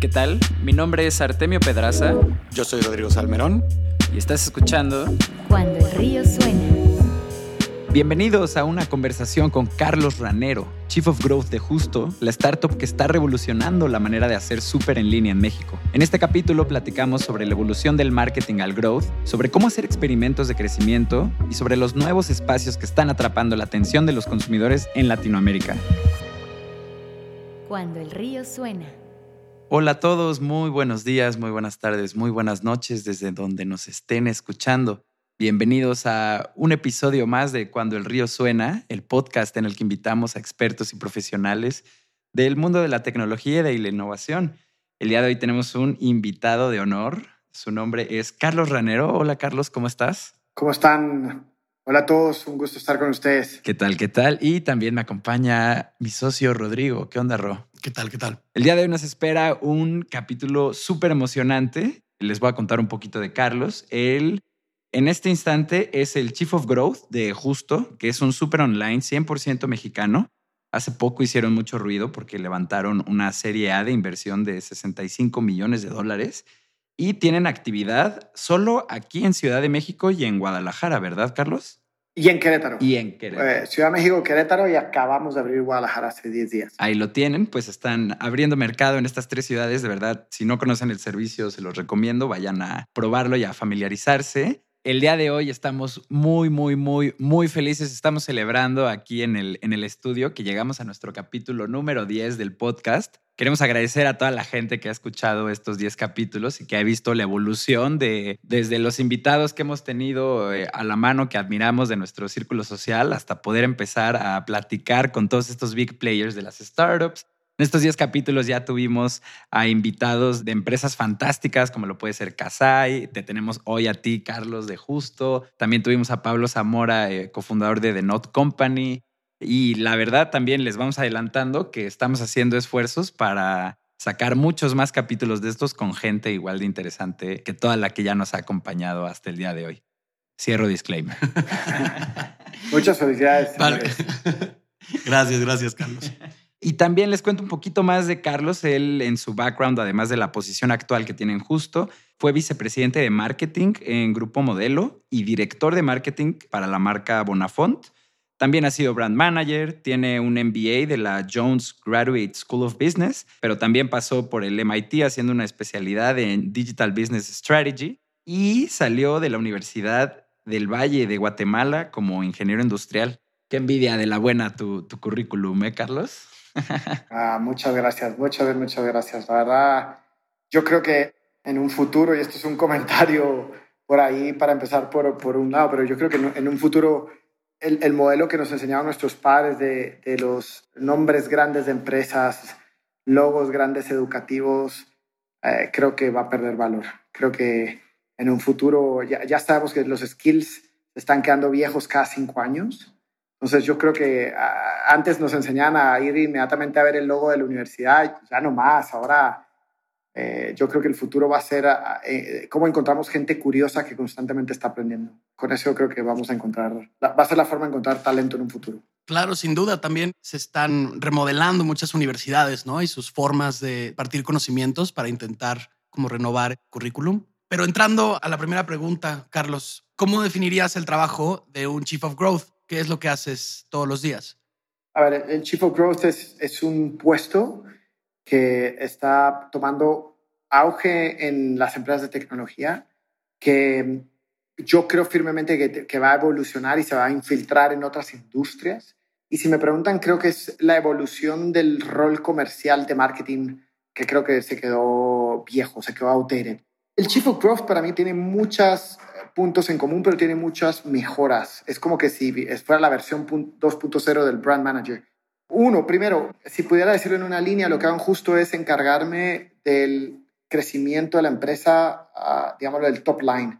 ¿Qué tal? Mi nombre es Artemio Pedraza. Yo soy Rodrigo Salmerón. Y estás escuchando Cuando el río suena. Bienvenidos a una conversación con Carlos Ranero, Chief of Growth de Justo, la startup que está revolucionando la manera de hacer súper en línea en México. En este capítulo platicamos sobre la evolución del marketing al growth, sobre cómo hacer experimentos de crecimiento y sobre los nuevos espacios que están atrapando la atención de los consumidores en Latinoamérica. Cuando el río suena. Hola a todos, muy buenos días, muy buenas tardes, muy buenas noches desde donde nos estén escuchando. Bienvenidos a un episodio más de Cuando el río suena, el podcast en el que invitamos a expertos y profesionales del mundo de la tecnología y de la innovación. El día de hoy tenemos un invitado de honor. Su nombre es Carlos Ranero. Hola Carlos, ¿cómo estás? ¿Cómo están? Hola a todos, un gusto estar con ustedes. ¿Qué tal? ¿Qué tal? Y también me acompaña mi socio Rodrigo. ¿Qué onda, Ro? ¿Qué tal? ¿Qué tal? El día de hoy nos espera un capítulo súper emocionante. Les voy a contar un poquito de Carlos. Él, en este instante, es el Chief of Growth de Justo, que es un súper online 100% mexicano. Hace poco hicieron mucho ruido porque levantaron una serie A de inversión de 65 millones de dólares y tienen actividad solo aquí en Ciudad de México y en Guadalajara, ¿verdad, Carlos? Y en Querétaro. Y en Querétaro. Eh, Ciudad de México, Querétaro y acabamos de abrir Guadalajara hace 10 días. Ahí lo tienen, pues están abriendo mercado en estas tres ciudades. De verdad, si no conocen el servicio, se los recomiendo. Vayan a probarlo y a familiarizarse. El día de hoy estamos muy, muy, muy, muy felices. Estamos celebrando aquí en el, en el estudio que llegamos a nuestro capítulo número 10 del podcast. Queremos agradecer a toda la gente que ha escuchado estos 10 capítulos y que ha visto la evolución de desde los invitados que hemos tenido eh, a la mano que admiramos de nuestro círculo social hasta poder empezar a platicar con todos estos big players de las startups. En estos 10 capítulos ya tuvimos a invitados de empresas fantásticas como lo puede ser Casai, te tenemos hoy a ti, Carlos de Justo, también tuvimos a Pablo Zamora, eh, cofundador de The Not Company, y la verdad también les vamos adelantando que estamos haciendo esfuerzos para sacar muchos más capítulos de estos con gente igual de interesante que toda la que ya nos ha acompañado hasta el día de hoy. Cierro disclaimer. Muchas felicidades. Vale. gracias, gracias, Carlos. Y también les cuento un poquito más de Carlos. Él, en su background, además de la posición actual que tiene en Justo, fue vicepresidente de marketing en Grupo Modelo y director de marketing para la marca Bonafont. También ha sido brand manager, tiene un MBA de la Jones Graduate School of Business, pero también pasó por el MIT haciendo una especialidad en Digital Business Strategy y salió de la Universidad del Valle de Guatemala como ingeniero industrial. Qué envidia de la buena tu, tu currículum, ¿eh, Carlos? Ah, muchas gracias, muchas, muchas gracias. La verdad, yo creo que en un futuro, y esto es un comentario por ahí para empezar por, por un lado, pero yo creo que en un futuro el, el modelo que nos enseñaron nuestros padres de, de, los nombres grandes de empresas, logos grandes educativos, eh, creo que va a perder valor. Creo que en un futuro ya, ya sabemos que los skills están quedando viejos cada cinco años. Entonces yo creo que uh, antes nos enseñaban a ir inmediatamente a ver el logo de la universidad, ya no más, ahora eh, yo creo que el futuro va a ser eh, cómo encontramos gente curiosa que constantemente está aprendiendo. Con eso creo que vamos a encontrar, va a ser la forma de encontrar talento en un futuro. Claro, sin duda, también se están remodelando muchas universidades, ¿no? Y sus formas de partir conocimientos para intentar como renovar el currículum. Pero entrando a la primera pregunta, Carlos, ¿cómo definirías el trabajo de un Chief of Growth? ¿Qué es lo que haces todos los días? A ver, el Chief of Growth es, un puesto que está tomando auge en las empresas de tecnología, que yo creo firmemente que, va a evolucionar y se va a infiltrar en otras industrias. Y si me preguntan, creo que es la evolución del rol comercial de marketing que creo que se quedó viejo, se quedó outdated. El Chief of Growth para mí tiene muchos puntos en común, pero tiene muchas mejoras. Es como que si fuera la versión 2.0 del Brand Manager. Uno, primero, si pudiera decirlo en una línea, lo que hago justo es encargarme del crecimiento de la empresa, uh, digámoslo, del top line.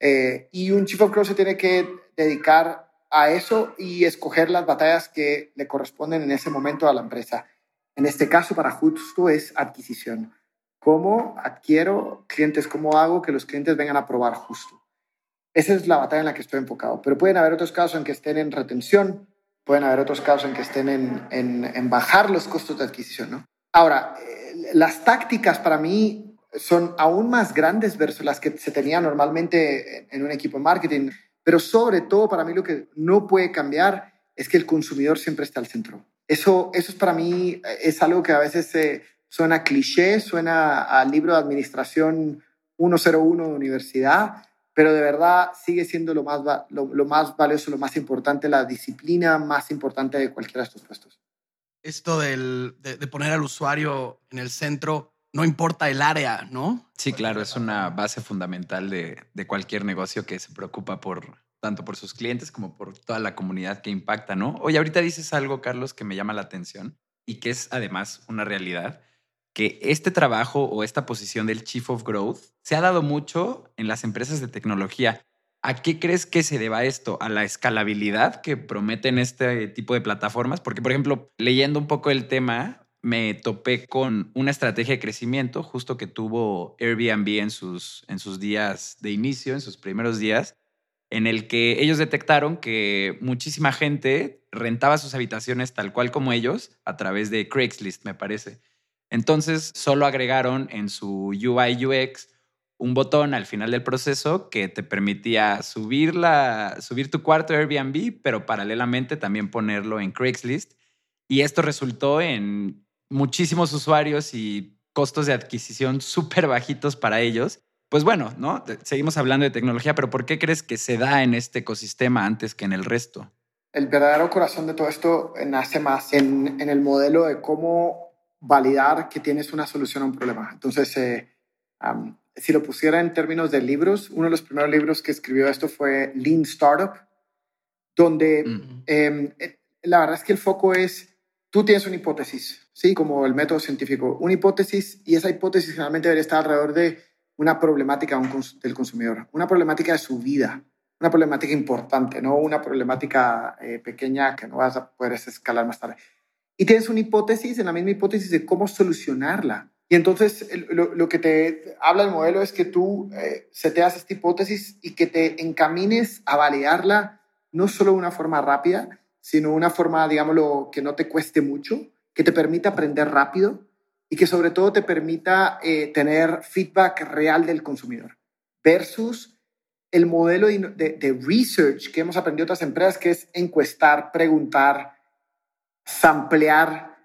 Eh, y un Chief of Growth se tiene que dedicar a eso y escoger las batallas que le corresponden en ese momento a la empresa. En este caso, para justo es adquisición. ¿Cómo adquiero clientes? ¿Cómo hago que los clientes vengan a probar justo? Esa es la batalla en la que estoy enfocado. Pero pueden haber otros casos en que estén en retención, pueden haber otros casos en que estén en, en, en bajar los costos de adquisición. Ahora, eh, las tácticas para mí son aún más grandes versus las que se tenía normalmente en un equipo de marketing, pero sobre todo para mí lo que no puede cambiar es que el consumidor siempre está al centro. Eso, eso es para mí, es algo que a veces suena cliché, suena al libro de administración 101 de universidad, pero de verdad sigue siendo lo más, lo, más valioso, lo más importante, la disciplina más importante de cualquiera de estos puestos. Esto del, de, de poner al usuario en el centro, no importa el área, ¿no? Sí, claro, es una base fundamental de, de, cualquier negocio que se preocupa por tanto por sus clientes como por toda la comunidad que impacta, ¿no? Oye, ahorita dices algo, Carlos, que me llama la atención y que es además una realidad que este trabajo o esta posición del Chief of Growth se ha dado mucho en las empresas de tecnología. ¿A qué crees que se deba esto? ¿A la escalabilidad que prometen este tipo de plataformas? Porque, por ejemplo, leyendo un poco el tema, me topé con una estrategia de crecimiento justo que tuvo Airbnb en sus, en sus días de inicio, en sus primeros días, en el que ellos detectaron que muchísima gente rentaba sus habitaciones tal cual como ellos a través de Craigslist, me parece. Entonces, solo agregaron en su UI UX un botón al final del proceso que te permitía subir, la, subir tu cuarto Airbnb, pero paralelamente también ponerlo en Craigslist. Y esto resultó en muchísimos usuarios y costos de adquisición súper bajitos para ellos. Pues bueno, ¿no? Seguimos hablando de tecnología, pero ¿por qué crees que se da en este ecosistema antes que en el resto? El verdadero corazón de todo esto nace más en, en el modelo de cómo validar que tienes una solución a un problema. Entonces, eh, si lo pusiera en términos de libros, uno de los primeros libros que escribió esto fue Lean Startup, donde em, eh, la verdad es que el foco es, tú tienes una hipótesis, ¿sí? Como el método científico, una hipótesis y esa hipótesis generalmente debería estar alrededor de una problemática del consumidor, una problemática de su vida, una problemática importante, no una problemática eh, pequeña que no vas a poder escalar más tarde y tienes una hipótesis, en la misma hipótesis de cómo solucionarla. Y entonces lo, que te habla el modelo es que tú eh, seteas esta hipótesis y que te encamines a validarla no solo de una forma rápida, sino una forma, digámoslo, que no te cueste mucho, que te permita aprender rápido y que sobre todo te permita eh, tener feedback real del consumidor versus el modelo de, de research que hemos aprendido otras empresas, que es encuestar, preguntar, samplear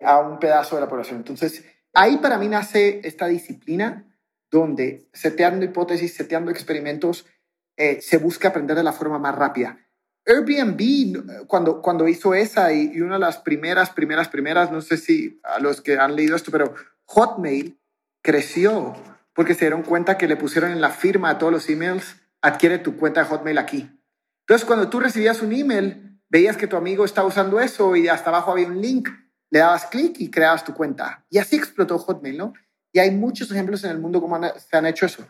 a un pedazo de la población. Entonces, ahí para mí nace esta disciplina donde seteando hipótesis, seteando experimentos, eh, se busca aprender de la forma más rápida. Airbnb, cuando, cuando hizo esa y, y, una de las primeras, primeras, primeras, no sé si a los que han leído esto, pero Hotmail creció porque se dieron cuenta que le pusieron en la firma de todos los emails, adquiere tu cuenta de Hotmail aquí. Entonces, cuando tú recibías un email, veías que tu amigo estaba usando eso y hasta abajo había un link, le dabas clic y creabas tu cuenta. Y así explotó Hotmail, ¿no? Y hay muchos ejemplos en el mundo como se han hecho eso.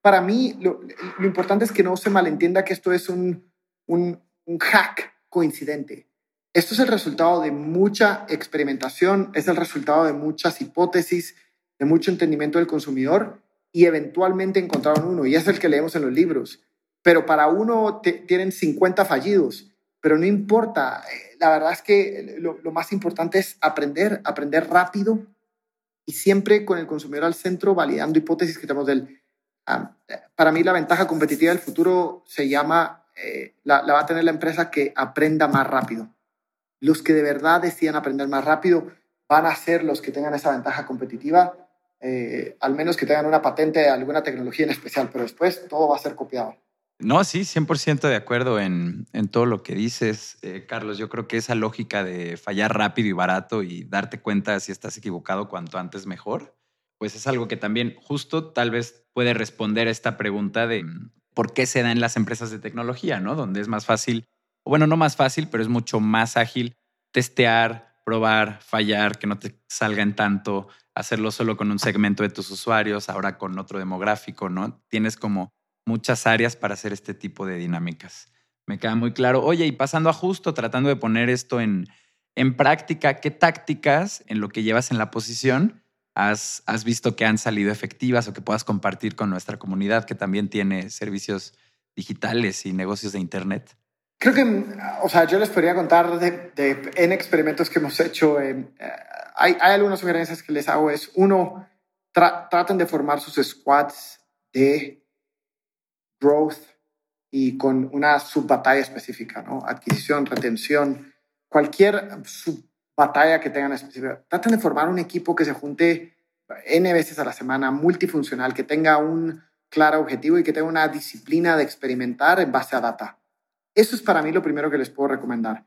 Para mí, lo, importante es que no se malentienda que esto es un, un, un hack coincidente. Esto es el resultado de mucha experimentación, es el resultado de muchas hipótesis, de mucho entendimiento del consumidor y eventualmente encontraron uno, y es el que leemos en los libros. Pero para uno tienen 50 fallidos pero no importa. Eh, la verdad es que lo, más importante es aprender, aprender rápido y siempre con el consumidor al centro, validando hipótesis que tenemos del... Ah, para mí la ventaja competitiva del futuro se llama, eh, la, va a tener la empresa que aprenda más rápido. Los que de verdad decidan aprender más rápido van a ser los que tengan esa ventaja competitiva, eh, al menos que tengan una patente de alguna tecnología en especial, pero después todo va a ser copiado. No, sí, 100% de acuerdo en, todo lo que dices, eh, Carlos. Yo creo que esa lógica de fallar rápido y barato y darte cuenta si estás equivocado cuanto antes mejor, pues es algo que también justo tal vez puede responder a esta pregunta de por qué se da en las empresas de tecnología, ¿no? Donde es más fácil, o bueno, no más fácil, pero es mucho más ágil testear, probar, fallar, que no te salgan tanto, hacerlo solo con un segmento de tus usuarios, ahora con otro demográfico, ¿no? Tienes como muchas áreas para hacer este tipo de dinámicas. Me queda muy claro. Oye, y pasando a justo, tratando de poner esto en, en práctica, ¿qué tácticas en lo que llevas en la posición has, has visto que han salido efectivas o que puedas compartir con nuestra comunidad que también tiene servicios digitales y negocios de Internet? Creo que, o sea, yo les podría contar en experimentos que hemos hecho. Eh, hay, hay algunas sugerencias que les hago. Es uno, tra- traten de formar sus squads de growth y con una subbatalla específica, ¿no? Adquisición, retención, cualquier subbatalla que tengan específica. Traten de formar un equipo que se junte N veces a la semana, multifuncional, que tenga un claro objetivo y que tenga una disciplina de experimentar en base a data. Eso es para mí lo primero que les puedo recomendar.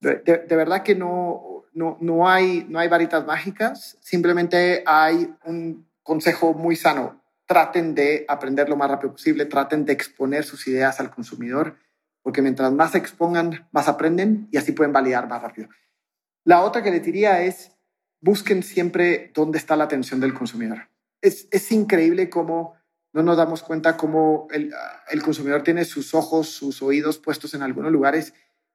De, verdad que no, no, no, hay, no hay varitas mágicas, simplemente hay un consejo muy sano. Traten de aprender lo más rápido posible, traten de exponer sus ideas al consumidor, porque mientras más se expongan, más aprenden y así pueden validar más rápido. La otra que les diría es, busquen siempre dónde está la atención del consumidor. Es, es increíble cómo no nos damos cuenta cómo el, el consumidor tiene sus ojos, sus oídos puestos en algunos lugares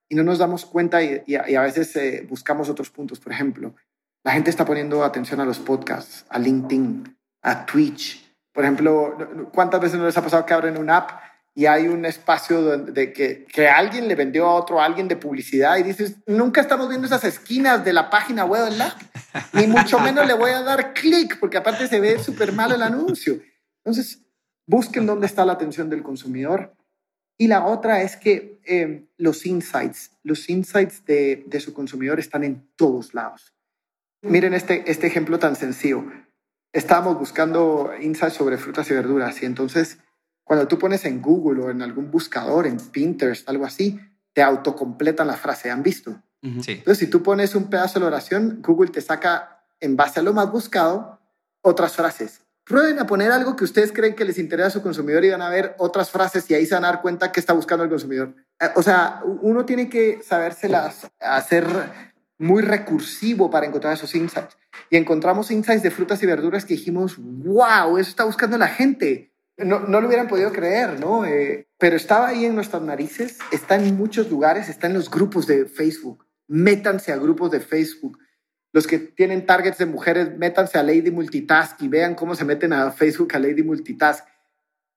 y no nos damos cuenta y, y a, y a veces eh, buscamos otros puntos. Por ejemplo, la gente está poniendo atención a los podcasts, a LinkedIn, a Twitch. Por ejemplo, ¿cuántas veces no les ha pasado que abren una app y hay un espacio donde, de que, que alguien le vendió a otro a alguien de publicidad y dices, nunca estamos viendo esas esquinas de la página web del app, ni mucho menos le voy a dar clic porque aparte se ve súper mal el anuncio. Entonces, busquen dónde está la atención del consumidor. Y la otra es que eh, los insights, los insights de, de, su consumidor están en todos lados. Miren este, este ejemplo tan sencillo. Estábamos buscando insights sobre frutas y verduras y entonces cuando tú pones en Google o en algún buscador, en Pinterest, algo así, te autocompletan la frase. ¿Han visto? Sí. Entonces, si tú pones un pedazo de la oración, Google te saca, en base a lo más buscado, otras frases. Prueben a poner algo que ustedes creen que les interesa a su consumidor y van a ver otras frases y ahí se van a dar cuenta que está buscando el consumidor. O sea, uno tiene que sabérselas hacer muy recursivo para encontrar esos insights. Y encontramos insights de frutas y verduras que dijimos, wow, eso está buscando la gente. No, no lo hubieran podido creer, ¿no? Eh, pero estaba ahí en nuestras narices, está en muchos lugares, está en los grupos de Facebook. Métanse a grupos de Facebook. Los que tienen targets de mujeres, métanse a Lady Multitask y vean cómo se meten a Facebook a Lady Multitask.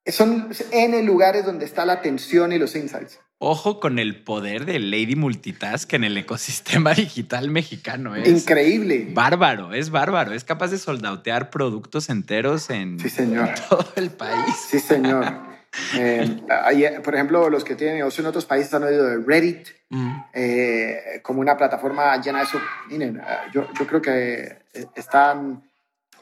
Son N lugares donde está la atención y los insights. Ojo con el poder de Lady Multitask en el ecosistema digital mexicano. Es Increíble. Bárbaro, es bárbaro. Es capaz de soldautear productos enteros en sí, señor. todo el país. Sí, señor. Eh, hay, por ejemplo, los que tienen negocio en otros países han oído de Reddit mm. eh, como una plataforma llena de eso. Miren, yo, yo creo que están.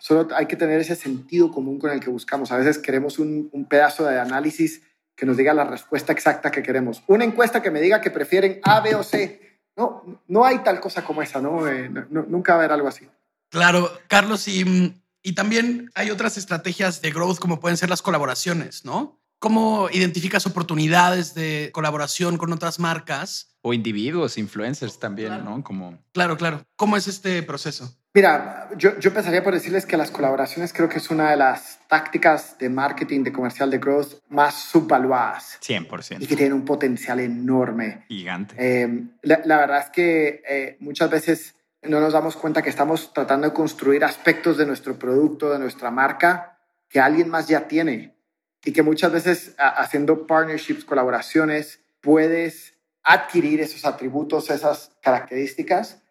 Solo hay que tener ese sentido común con el que buscamos. A veces queremos un, un pedazo de análisis que nos diga la respuesta exacta que queremos. Una encuesta que me diga que prefieren A, B o C. No, no hay tal cosa como esa, ¿no? Eh, no nunca va a haber algo así. Claro, Carlos, y, y también hay otras estrategias de growth como pueden ser las colaboraciones, ¿no? ¿Cómo identificas oportunidades de colaboración con otras marcas? O individuos, influencers también, claro. ¿no? Como... Claro, claro. ¿Cómo es este proceso? Mira, yo, yo empezaría por decirles que las colaboraciones creo que es una de las tácticas de marketing, de comercial, de growth más subvaluadas. 100%. Y que tienen un potencial enorme. Gigante. Eh, la, la, verdad es que eh, muchas veces no nos damos cuenta que estamos tratando de construir aspectos de nuestro producto, de nuestra marca, que alguien más ya tiene. Y que muchas veces a, haciendo partnerships, colaboraciones, puedes adquirir esos atributos, esas características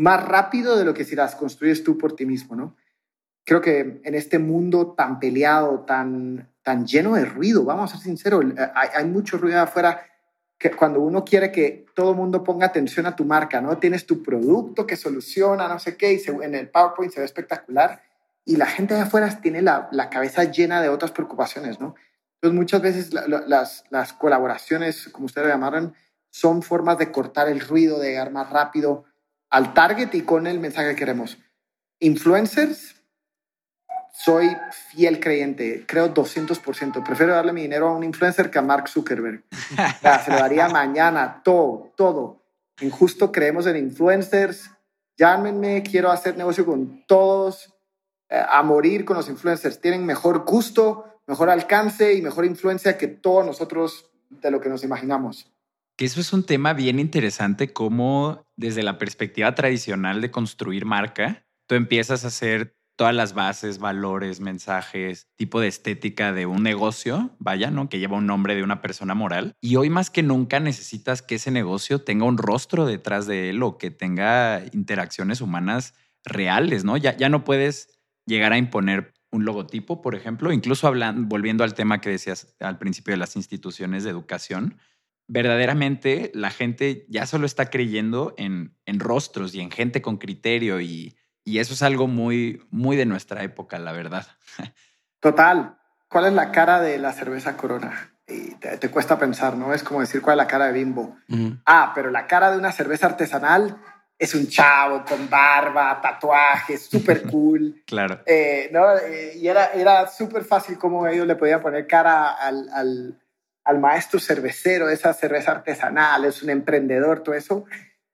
más rápido de lo que si las construyes tú por ti mismo, ¿no? Creo que en este mundo tan peleado, tan, tan lleno de ruido, vamos a ser sinceros, hay, hay mucho ruido afuera que cuando uno quiere que todo el mundo ponga atención a tu marca, ¿no? Tienes tu producto que soluciona, no sé qué, y en el PowerPoint se ve espectacular, y la gente de afuera tiene la, la cabeza llena de otras preocupaciones, ¿no? Entonces muchas veces la, la, las, las colaboraciones, como ustedes lo llamaron, son formas de cortar el ruido, de llegar más rápido al target y con el mensaje que queremos. Influencers, soy fiel creyente, creo 200%. Prefiero darle mi dinero a un influencer que a Mark Zuckerberg. Ya, se lo daría mañana, todo, todo. Injusto creemos en influencers. Llámenme, quiero hacer negocio con todos, eh, a morir con los influencers. Tienen mejor gusto, mejor alcance y mejor influencia que todos nosotros de lo que nos imaginamos. Que eso es un tema bien interesante, como desde la perspectiva tradicional de construir marca, tú empiezas a hacer todas las bases, valores, mensajes, tipo de estética de un negocio, vaya, ¿no? Que lleva un nombre de una persona moral. Y hoy más que nunca necesitas que ese negocio tenga un rostro detrás de él o que tenga interacciones humanas reales, ¿no? Ya, ya no puedes llegar a imponer un logotipo, por ejemplo, incluso hablando, volviendo al tema que decías al principio de las instituciones de educación, verdaderamente la gente ya solo está creyendo en, en rostros y en gente con criterio y, y eso es algo muy, muy de nuestra época, la verdad. Total. ¿Cuál es la cara de la cerveza Corona? Y te, cuesta pensar, ¿no? Es como decir cuál es la cara de Bimbo. Ah, pero la cara de una cerveza artesanal es un chavo con barba, tatuajes, súper cool. claro. Eh, ¿no? Eh, y era, era súper fácil cómo ellos le podían poner cara al, al, al maestro cervecero, esa cerveza artesanal, es un emprendedor, todo eso.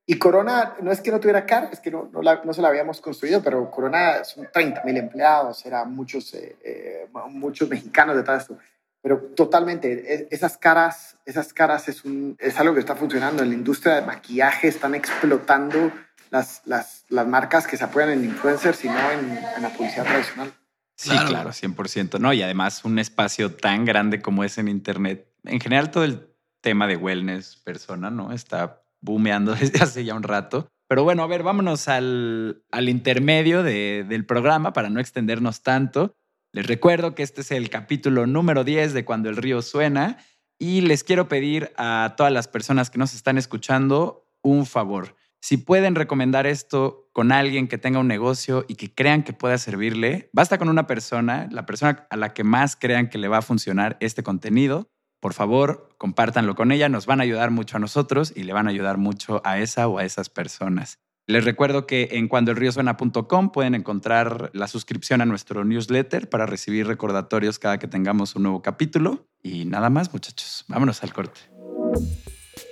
Y Corona no es que no tuviera cara, es que no, no, se la habíamos construido, pero Corona son 30 mil empleados, eran muchos, eh, eh, muchos mexicanos detrás de esto. Pero totalmente, e, esas caras, esas caras es, es algo que está funcionando. En la industria de maquillaje están explotando las, las, las marcas que se apoyan en influencers y no en, en la publicidad tradicional. Sí, claro. claro, 100%. No, y además un espacio tan grande como es en Internet. En general, todo el tema de wellness persona, ¿no? Está boomeando desde hace ya un rato. Pero bueno, a ver, vámonos al, al intermedio de, del programa para no extendernos tanto. Les recuerdo que este es el capítulo número 10 de Cuando el río suena y les quiero pedir a todas las personas que nos están escuchando un favor. Si pueden recomendar esto con alguien que tenga un negocio y que crean que pueda servirle, basta con una persona, la persona a la que más crean que le va a funcionar este contenido por favor, compártanlo con ella, nos van a ayudar mucho a nosotros y le van a ayudar mucho a esa o a esas personas. Les recuerdo que en cuandoelriosuena.com pueden encontrar la suscripción a nuestro newsletter para recibir recordatorios cada que tengamos un nuevo capítulo. Y nada más, muchachos, vámonos al corte.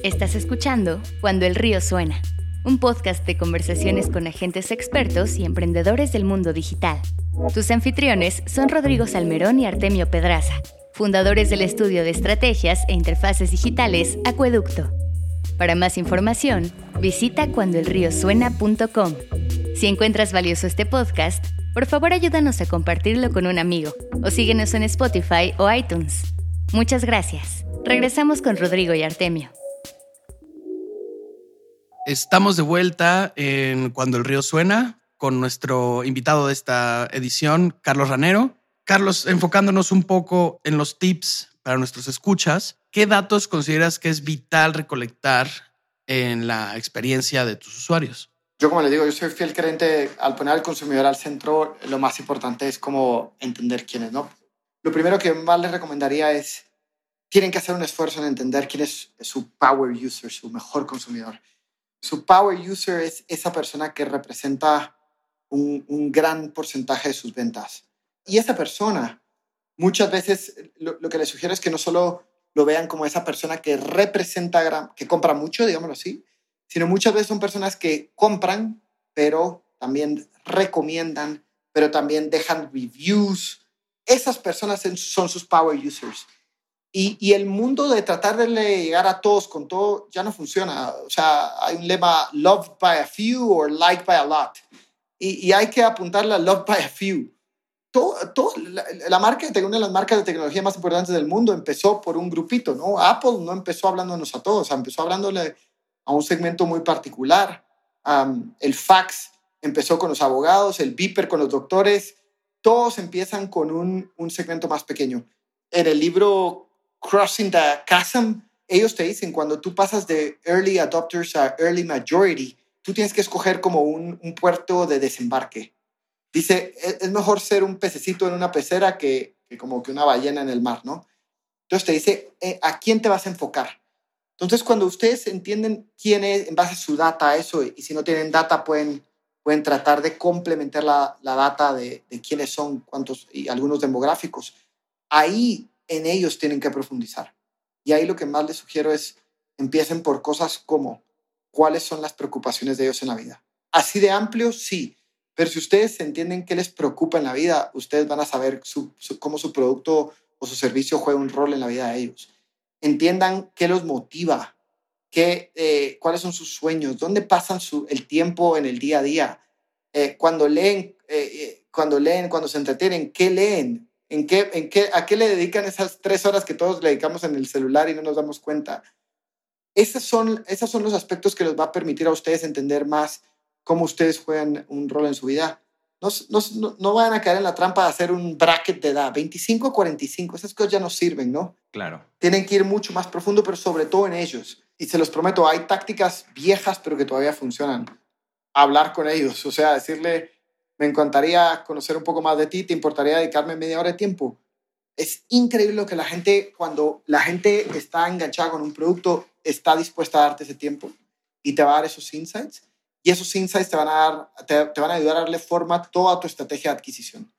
Estás escuchando Cuando el río suena, un podcast de conversaciones con agentes expertos y emprendedores del mundo digital. Tus anfitriones son Rodrigo Salmerón y Artemio Pedraza fundadores del estudio de estrategias e interfaces digitales Acueducto. Para más información, visita cuandoelriosuena.com. Si encuentras valioso este podcast, por favor ayúdanos a compartirlo con un amigo o síguenos en Spotify o iTunes. Muchas gracias. Regresamos con Rodrigo y Artemio. Estamos de vuelta en Cuando el río suena con nuestro invitado de esta edición, Carlos Ranero. Carlos, enfocándonos un poco en los tips para nuestros escuchas, ¿qué datos consideras que es vital recolectar en la experiencia de tus usuarios? Yo, como les digo, yo soy fiel creyente al poner al consumidor al centro, lo más importante es como entender quién es, ¿no? Lo primero que más les recomendaría es, tienen que hacer un esfuerzo en entender quién es su power user, su mejor consumidor. Su power user es esa persona que representa un gran porcentaje de sus ventas y esa persona, muchas veces lo, que les sugiero es que no solo lo vean como esa persona que representa, que compra mucho, digámoslo así, sino muchas veces son personas que compran, pero también recomiendan, pero también dejan reviews. Esas personas son sus power users. Y, y, el mundo de tratar de llegar a todos con todo ya no funciona. O sea, hay un lema, loved by a few or liked by a lot. Y, y hay que apuntarle a loved by a few la, marca de una de las marcas de tecnología más importantes del mundo empezó por un grupito, ¿no? Apple no empezó hablándonos a todos, empezó hablándole a un segmento muy particular. el fax empezó con los abogados, el beeper con los doctores, todos empiezan con un, segmento más pequeño. En el libro Crossing the Chasm, ellos te dicen, cuando tú pasas de early adopters a early majority, tú tienes que escoger como un puerto de desembarque dice, e-, es mejor ser un pececito en una pecera que, como que una ballena en el mar, ¿no? Entonces te dice, eh, ¿a quién te vas a enfocar? Entonces, cuando ustedes entienden quién es, en base a su data, eso, y si no tienen data, pueden, pueden tratar de complementar la, la data de, de, quiénes son, cuántos, y algunos demográficos. Ahí en ellos tienen que profundizar. Y ahí lo que más les sugiero es, empiecen por cosas como, ¿cuáles son las preocupaciones de ellos en la vida? Así de amplio, sí, pero si ustedes entienden qué les preocupa en la vida, ustedes van a saber cómo su producto o su servicio juega un rol en la vida de ellos. Entiendan qué los motiva, qué, eh, cuáles son sus sueños, dónde pasan su, el tiempo en el día a día. Eh, cuando leen, eh, cuando leen, cuando se entretienen, ¿qué leen? ¿En qué, en qué, ¿A qué le dedican esas tres horas que todos le dedicamos en el celular y no nos damos cuenta? Esos son, esos son los aspectos que les va a permitir a ustedes entender más cómo ustedes juegan un rol en su vida. No, no, no, vayan a caer en la trampa de hacer un bracket de edad. 25 a 45, esas cosas ya no sirven, ¿no? Claro. Tienen que ir mucho más profundo, pero sobre todo en ellos. Y se los prometo, hay tácticas viejas, pero que todavía funcionan. Hablar con ellos, o sea, decirle, me encantaría conocer un poco más de ti, ¿te importaría dedicarme media hora de tiempo? Es increíble lo que la gente, cuando la gente está enganchada con un producto, está dispuesta a darte ese tiempo y te va a dar esos insights. Y esos insights te van a, dar, te, van a ayudar a darle forma a toda tu estrategia de adquisición.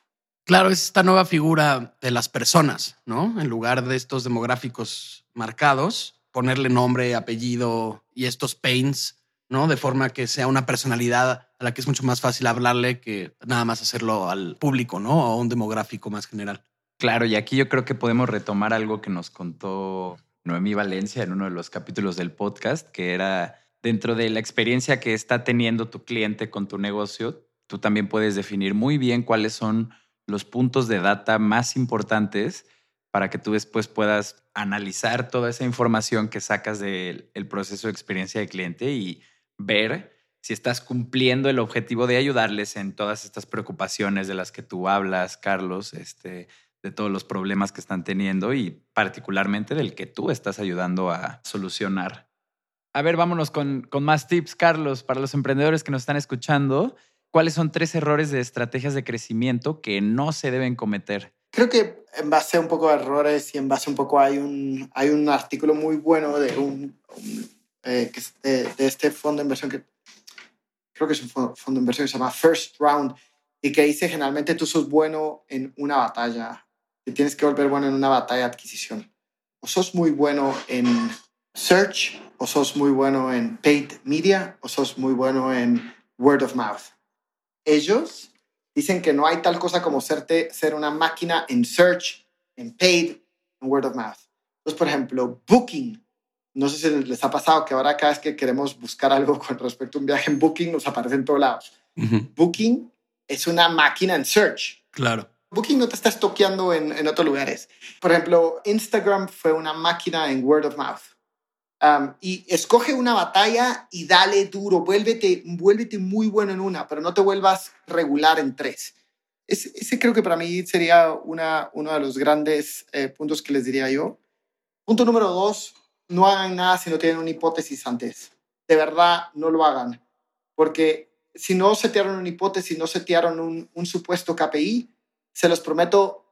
Claro, es esta nueva figura de las personas, ¿no? En lugar de estos demográficos marcados, ponerle nombre, apellido y estos pains, ¿no? De forma que sea una personalidad a la que es mucho más fácil hablarle que nada más hacerlo al público, ¿no? O a un demográfico más general. Claro, y aquí yo creo que podemos retomar algo que nos contó Noemí Valencia en uno de los capítulos del podcast, que era dentro de la experiencia que está teniendo tu cliente con tu negocio, tú también puedes definir muy bien cuáles son los puntos de data más importantes para que tú después puedas analizar toda esa información que sacas del proceso de experiencia de cliente y ver si estás cumpliendo el objetivo de ayudarles en todas estas preocupaciones de las que tú hablas, Carlos, este, de todos los problemas que están teniendo y particularmente del que tú estás ayudando a solucionar. A ver, vámonos con, con más tips, Carlos, para los emprendedores que nos están escuchando. ¿Cuáles son tres errores de estrategias de crecimiento que no se deben cometer? Creo que en base a un poco de errores y en base a un poco hay un, hay un artículo muy bueno de, un, eh, de, este fondo de inversión que creo que es un fondo, de inversión que se llama First Round y que dice generalmente tú sos bueno en una batalla y tienes que volver bueno en una batalla de adquisición. O sos muy bueno en search o sos muy bueno en paid media o sos muy bueno en word of mouth. Ellos dicen que no hay tal cosa como serte, ser una máquina en search, en paid, en word of mouth. Entonces, por ejemplo, Booking. No sé si les ha pasado que ahora cada vez que queremos buscar algo con respecto a un viaje en Booking nos aparece en todos lados. Booking es una máquina en search. Claro. Booking no te está toqueando en, en otros lugares. Por ejemplo, Instagram fue una máquina en word of mouth y escoge una batalla y dale duro, vuélvete, vuélvete muy bueno en una, pero no te vuelvas regular en tres. Ese, ese creo que para mí sería una, uno de los grandes eh, puntos que les diría yo. Punto número dos, no hagan nada si no tienen una hipótesis antes. De verdad, no lo hagan. Porque si no setearon una hipótesis, no setearon un, un supuesto KPI, se los prometo,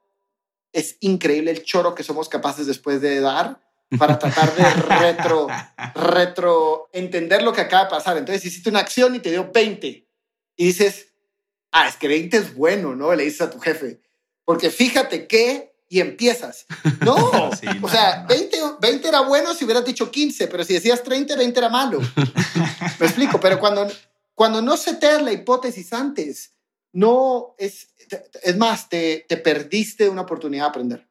es increíble el choro que somos capaces después de dar para tratar de retro, retro entender lo que acaba de pasar. Entonces hiciste una acción y te dio 20 y dices, ah, es que 20 es bueno, ¿no? Le dices a tu jefe, porque fíjate que y empiezas. No, o sea, 20, 20 era bueno si hubieras dicho 15, pero si decías 30, 20 era malo. Me explico, pero cuando, cuando no seteas la hipótesis antes, no es, es más, te, te perdiste una oportunidad de aprender.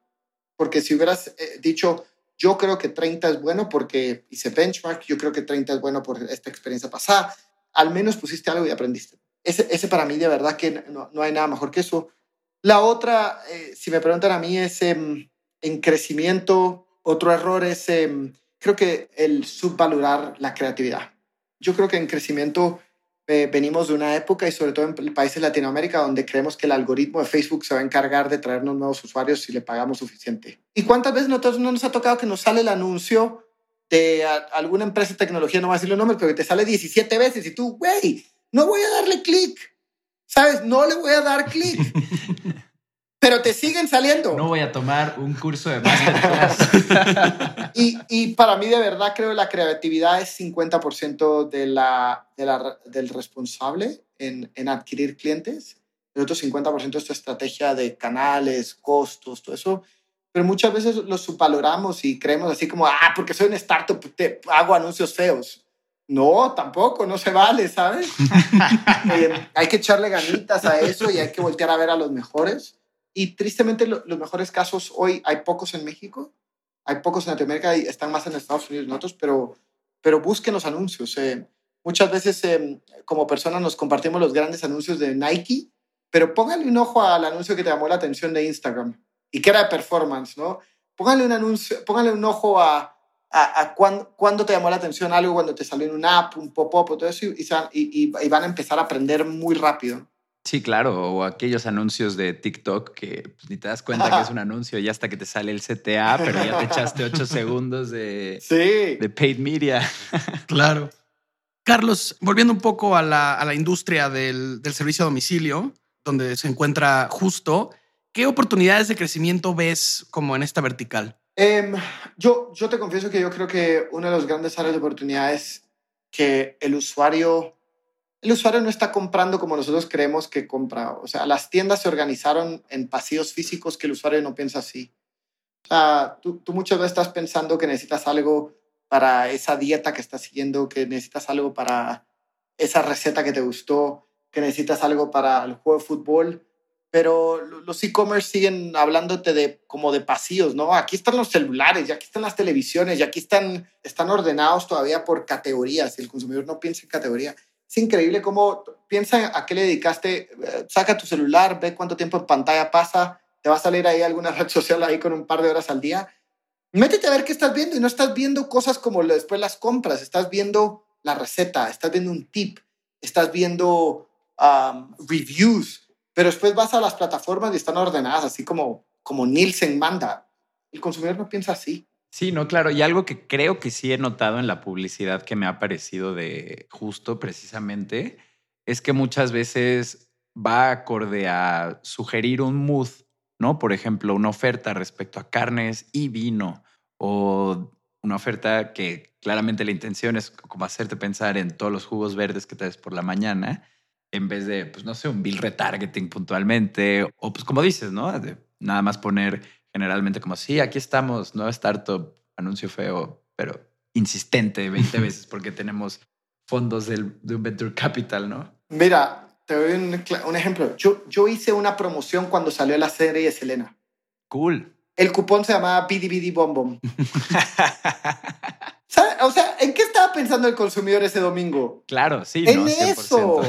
Porque si hubieras eh, dicho, yo creo que 30 es bueno porque hice benchmark, yo creo que 30 es bueno por esta experiencia pasada. Al menos pusiste algo y aprendiste. Ese, ese para mí de verdad que no, no hay nada mejor que eso. La otra, eh, si me preguntan a mí, es em, en crecimiento, otro error es, em, creo que el subvalorar la creatividad. Yo creo que en crecimiento eh, venimos de una época y sobre todo en países de Latinoamérica donde creemos que el algoritmo de Facebook se va a encargar de traernos nuevos usuarios si le pagamos suficiente. ¿Y cuántas veces nosotros no nos ha tocado que nos sale el anuncio de alguna empresa de tecnología, no voy a decir los nombres, pero que te sale 17 veces y tú, güey, no voy a darle clic, ¿sabes? No le voy a dar clic. pero te siguen saliendo. No voy a tomar un curso de masterclass. y, y, para mí, de verdad, creo que la creatividad es 50% de la, de la, del responsable en, en adquirir clientes. El otro 50% es tu estrategia de canales, costos, todo eso. Pero muchas veces lo subvaloramos y creemos así como, ah, porque soy un startup, te hago anuncios feos. No, tampoco, no se vale, ¿sabes? Eh, hay que echarle ganitas a eso y hay que voltear a ver a los mejores. Y tristemente los mejores casos hoy hay pocos en México, hay pocos en Latinoamérica y están más en Estados Unidos nosotros, pero, pero busquen los anuncios. Eh. muchas veces eh, como personas nos compartimos los grandes anuncios de Nike, pero pónganle un ojo al anuncio que te llamó la atención de Instagram y que era de performance, ¿no? Pónganle un anuncio, pónganle un ojo a, a, cuándo, te llamó la atención algo, cuando te salió en una app, un pop-up, todo eso, y, y, van a empezar a aprender muy rápido. Sí, claro, o aquellos anuncios de TikTok que pues, ni te das cuenta que es un anuncio y hasta que te sale el CTA, pero ya te echaste ocho segundos de, de paid media. Claro. Carlos, volviendo un poco a la, industria del, del, servicio a domicilio, donde se encuentra justo, ¿qué oportunidades de crecimiento ves como en esta vertical? Em, yo, yo te confieso que yo creo que una de las grandes áreas de oportunidades que el usuario, el usuario no está comprando como nosotros creemos que compra. O sea, las tiendas se organizaron en pasillos físicos que el usuario no piensa así. O sea, tú, tú muchas veces estás pensando que necesitas algo para esa dieta que estás siguiendo, que necesitas algo para esa receta que te gustó, que necesitas algo para el juego de fútbol pero los e-commerce siguen hablándote de como de pasillos, ¿no? Aquí están los celulares, y aquí están las televisiones, y aquí están, están ordenados todavía por categorías, y el consumidor no piensa en categoría. Es increíble cómo piensa a qué le dedicaste, eh, saca tu celular, ve cuánto tiempo en pantalla pasa, te va a salir ahí alguna red social ahí con un par de horas al día. Métete a ver qué estás viendo y no estás viendo cosas como después las compras, estás viendo la receta, estás viendo un tip, estás viendo reviews, pero después vas a las plataformas y están ordenadas así como, como Nielsen manda. El consumidor no piensa así. Sí, no, claro. Y algo que creo que sí he notado en la publicidad que me ha parecido de justo precisamente es que muchas veces va acorde a sugerir un mood, ¿no? Por ejemplo, una oferta respecto a carnes y vino o una oferta que claramente la intención es como hacerte pensar en todos los jugos verdes que te des por la mañana en vez de, pues no sé, un bill retargeting puntualmente, o pues como dices, ¿no? De nada más poner generalmente como, sí, aquí estamos, nueva startup, anuncio feo, pero insistente 20 veces porque tenemos fondos del, de un venture capital, ¿no? Mira, te doy un, ejemplo. Yo, yo hice una promoción cuando salió la serie de Selena. Cool. El cupón se llamaba BDBD Bom Bom. O sea, ¿en qué estaba pensando el consumidor ese domingo? Claro, sí. En eso.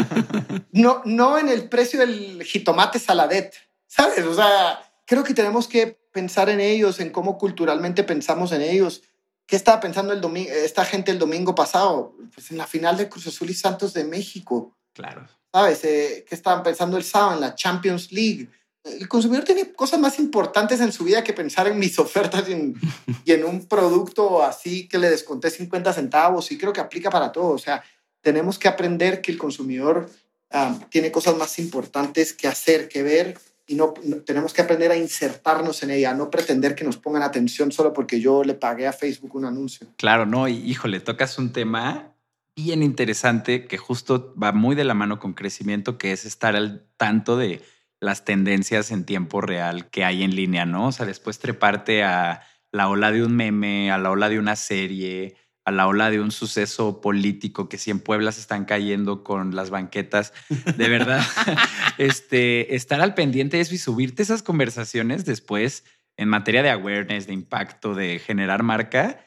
no, no en el precio del jitomate saladet, ¿sabes? O sea, creo que tenemos que pensar en ellos, en cómo culturalmente pensamos en ellos. ¿Qué estaba pensando el domingo, esta gente el domingo pasado? Pues en la final de Cruz Azul y Santos de México. Claro. ¿Sabes? Eh, ¿Qué estaban pensando el sábado en la Champions League? el consumidor tiene cosas más importantes en su vida que pensar en mis ofertas y en, un producto así que le desconté 50 centavos y creo que aplica para todo. O sea, tenemos que aprender que el consumidor ah, tiene cosas más importantes que hacer, que ver y no, tenemos que aprender a insertarnos en ella, no pretender que nos pongan atención solo porque yo le pagué a Facebook un anuncio. Claro, no, y híjole, tocas un tema bien interesante que justo va muy de la mano con crecimiento, que es estar al tanto de las tendencias en tiempo real que hay en línea, ¿no? O sea, después treparte a la ola de un meme, a la ola de una serie, a la ola de un suceso político que si en Puebla se están cayendo con las banquetas, de verdad, este, estar al pendiente de eso y subirte esas conversaciones después en materia de awareness, de impacto, de generar marca,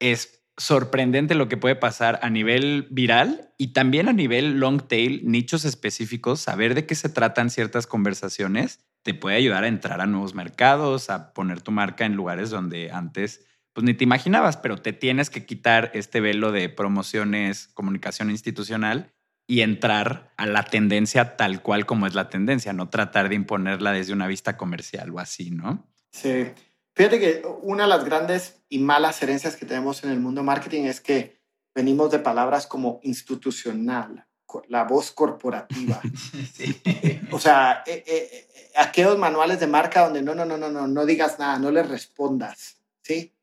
es sorprendente lo que puede pasar a nivel viral y también a nivel long tail, nichos específicos, saber de qué se tratan ciertas conversaciones, te puede ayudar a entrar a nuevos mercados, a poner tu marca en lugares donde antes pues ni te imaginabas, pero te tienes que quitar este velo de promociones, comunicación institucional y entrar a la tendencia tal cual como es la tendencia, no tratar de imponerla desde una vista comercial o así, ¿no? Sí. Fíjate que una de las grandes y malas herencias que tenemos en el mundo marketing es que venimos de palabras como institucional, la voz corporativa. O sea, eh, eh, eh, aquellos manuales de marca donde no, no, no, no, no, no digas nada, no le respondas, ¿sí?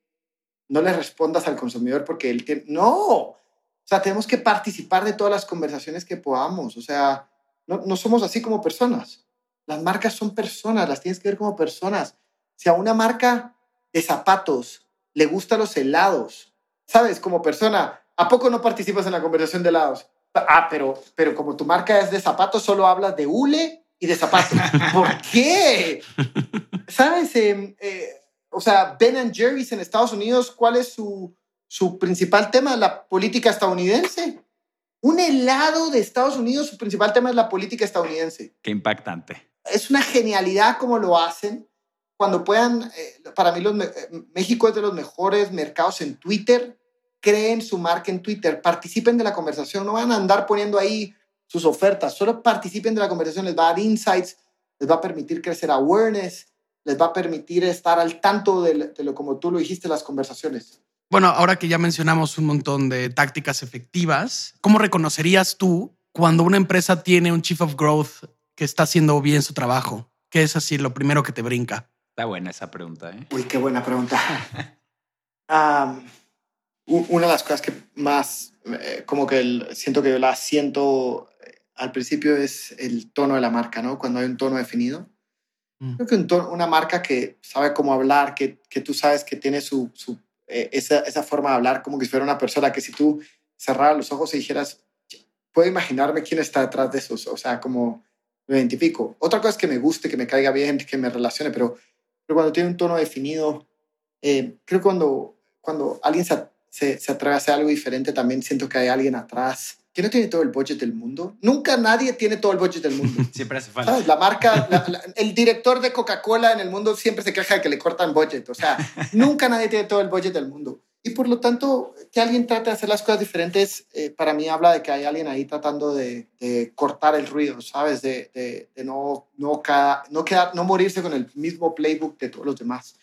No le respondas al consumidor porque él tiene... No, o sea, tenemos que participar de todas las conversaciones que podamos. O sea, no, no somos así como personas. Las marcas son personas, las tienes que ver como personas si a una marca de zapatos le gustan los helados, ¿sabes? Como persona, ¿a poco no participas en la conversación de helados? Ah, pero, pero como tu marca es de zapatos, solo hablas de hule y de zapatos. ¿Por qué? ¿Sabes? Em, eh, o sea, Ben Jerry's en Estados Unidos, ¿cuál es su, su principal tema? La política estadounidense. Un helado de Estados Unidos, su principal tema es la política estadounidense. Qué impactante. Es una genialidad como lo hacen cuando puedan, eh, para mí los, eh, México es de los mejores mercados en Twitter. Creen su marca en Twitter, participen de la conversación, no van a andar poniendo ahí sus ofertas, solo participen de la conversación, les va a dar insights, les va a permitir crecer awareness, les va a permitir estar al tanto de, de lo como tú lo dijiste, las conversaciones. Bueno, ahora que ya mencionamos un montón de tácticas efectivas, ¿cómo reconocerías tú cuando una empresa tiene un Chief of Growth que está haciendo bien su trabajo? ¿Qué es así lo primero que te brinca? Está buena esa pregunta, ¿eh? Uy, qué buena pregunta. una de las cosas que más, eh, como que siento que yo la siento eh, al principio es el tono de la marca, ¿no? Cuando hay un tono definido. Mm. Creo que un una marca que sabe cómo hablar, que, que tú sabes que tiene su, su eh, esa, esa, forma de hablar como que fuera una persona que si tú cerraras los ojos y dijeras, puedo imaginarme quién está detrás de eso, o sea, como lo identifico. Otra cosa es que me guste, que me caiga bien, que me relacione, pero, pero cuando tiene un tono definido, eh, creo que cuando, cuando alguien se, se, se, atreve a hacer algo diferente, también siento que hay alguien atrás que no tiene todo el budget del mundo. Nunca nadie tiene todo el budget del mundo. siempre hace falta. La marca, el director de Coca-Cola en el mundo siempre se queja de que le cortan budget. O sea, nunca nadie tiene todo el budget del mundo. Y por lo tanto, que alguien trate de hacer las cosas diferentes, eh, para mí habla de que hay alguien ahí tratando de, cortar el ruido, ¿sabes? De, de, no, no, no, quedar, no morirse con el mismo playbook de todos los demás.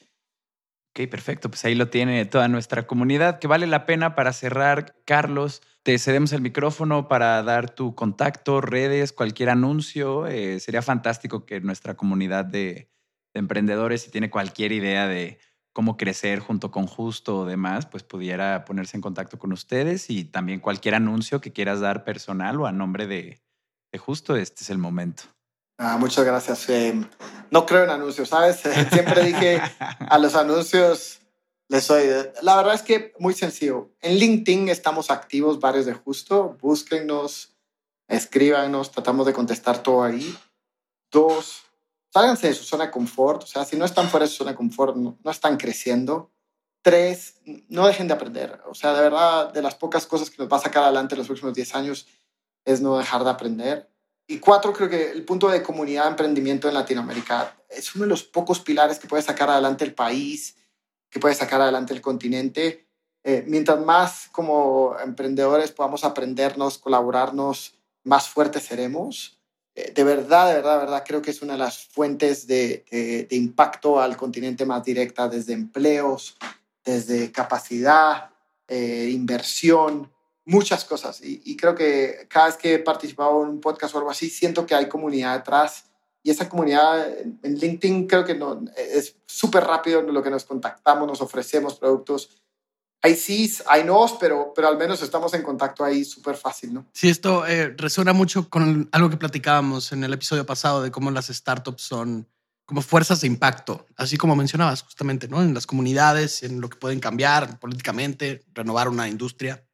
Ok, perfecto. Pues ahí lo tiene toda nuestra comunidad, que vale la pena para cerrar, Carlos. Te cedemos el micrófono para dar tu contacto, redes, cualquier anuncio. Eh, sería fantástico que nuestra comunidad de, de emprendedores, si tiene cualquier idea de cómo crecer junto con Justo o demás, pues pudiera ponerse en contacto con ustedes y también cualquier anuncio que quieras dar personal o a nombre de, Justo, este es el momento. Ah, muchas gracias. Eh, no creo en anuncios, ¿sabes? Siempre dije a los anuncios, les soy. La verdad es que muy sencillo. En LinkedIn estamos activos, varios de Justo. Búsquennos, escríbanos, tratamos de contestar todo ahí. Dos, sálganse de su zona de confort, o sea, si no están fuera de su zona de confort, no, están creciendo. Tres, no dejen de aprender, o sea, de verdad, de las pocas cosas que nos va a sacar adelante en los próximos 10 años es no dejar de aprender. Y cuatro, creo que el punto de comunidad de emprendimiento en Latinoamérica es uno de los pocos pilares que puede sacar adelante el país, que puede sacar adelante el continente. Eh, mientras más como emprendedores podamos aprendernos, colaborarnos, más fuertes seremos. Eh, de verdad, de verdad, de verdad, creo que es una de las fuentes de, impacto al continente más directa, desde empleos, desde capacidad, eh, inversión, muchas cosas. Y, creo que cada vez que he participado en un podcast o algo así, siento que hay comunidad detrás. Y esa comunidad en LinkedIn creo que no, es súper rápido lo que nos contactamos, nos ofrecemos productos hay sí, hay no, pero, pero al menos estamos en contacto ahí súper fácil, ¿no? Sí, esto eh, resuena mucho con algo que platicábamos en el episodio pasado de cómo las startups son como fuerzas de impacto, así como mencionabas justamente, ¿no? En las comunidades, en lo que pueden cambiar políticamente, renovar una industria.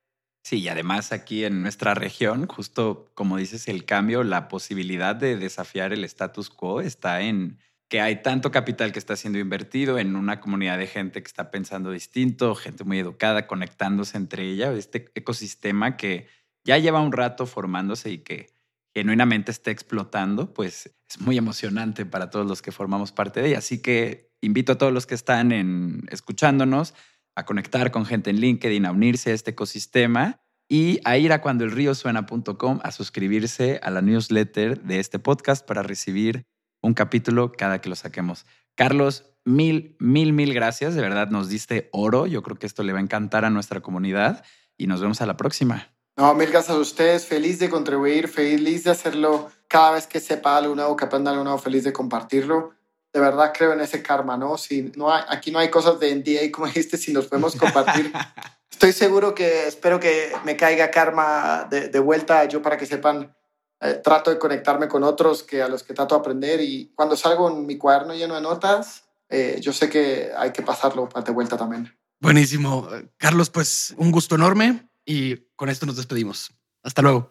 Sí, y además aquí en nuestra región, justo como dices, el cambio, la posibilidad de desafiar el status quo está en que hay tanto capital que está siendo invertido en una comunidad de gente que está pensando distinto, gente muy educada, conectándose entre ella, este ecosistema que ya lleva un rato formándose y que genuinamente está explotando, pues es muy emocionante para todos los que formamos parte de ella. Así que invito a todos los que están en, escuchándonos a conectar con gente en LinkedIn, a unirse a este ecosistema y a ir a cuandoelríosuena.com a suscribirse a la newsletter de este podcast para recibir un capítulo cada que lo saquemos. Carlos, mil, mil, mil gracias. De verdad, nos diste oro. Yo creo que esto le va a encantar a nuestra comunidad y nos vemos a la próxima. No, mil gracias a ustedes. Feliz de contribuir, feliz de hacerlo cada vez que sepa algo nuevo, que aprenda algo nuevo, feliz de compartirlo. De verdad creo en ese karma, ¿no? Si no hay, aquí no hay cosas de NDA, como dijiste, si nos podemos compartir. Estoy seguro que espero que me caiga karma de, de vuelta yo para que sepan eh, trato de conectarme con otros que a los que trato de aprender y cuando salgo en mi cuaderno lleno de notas, eh, yo sé que hay que pasarlo de vuelta también. Buenísimo. Carlos, pues un gusto enorme y con esto nos despedimos. Hasta luego.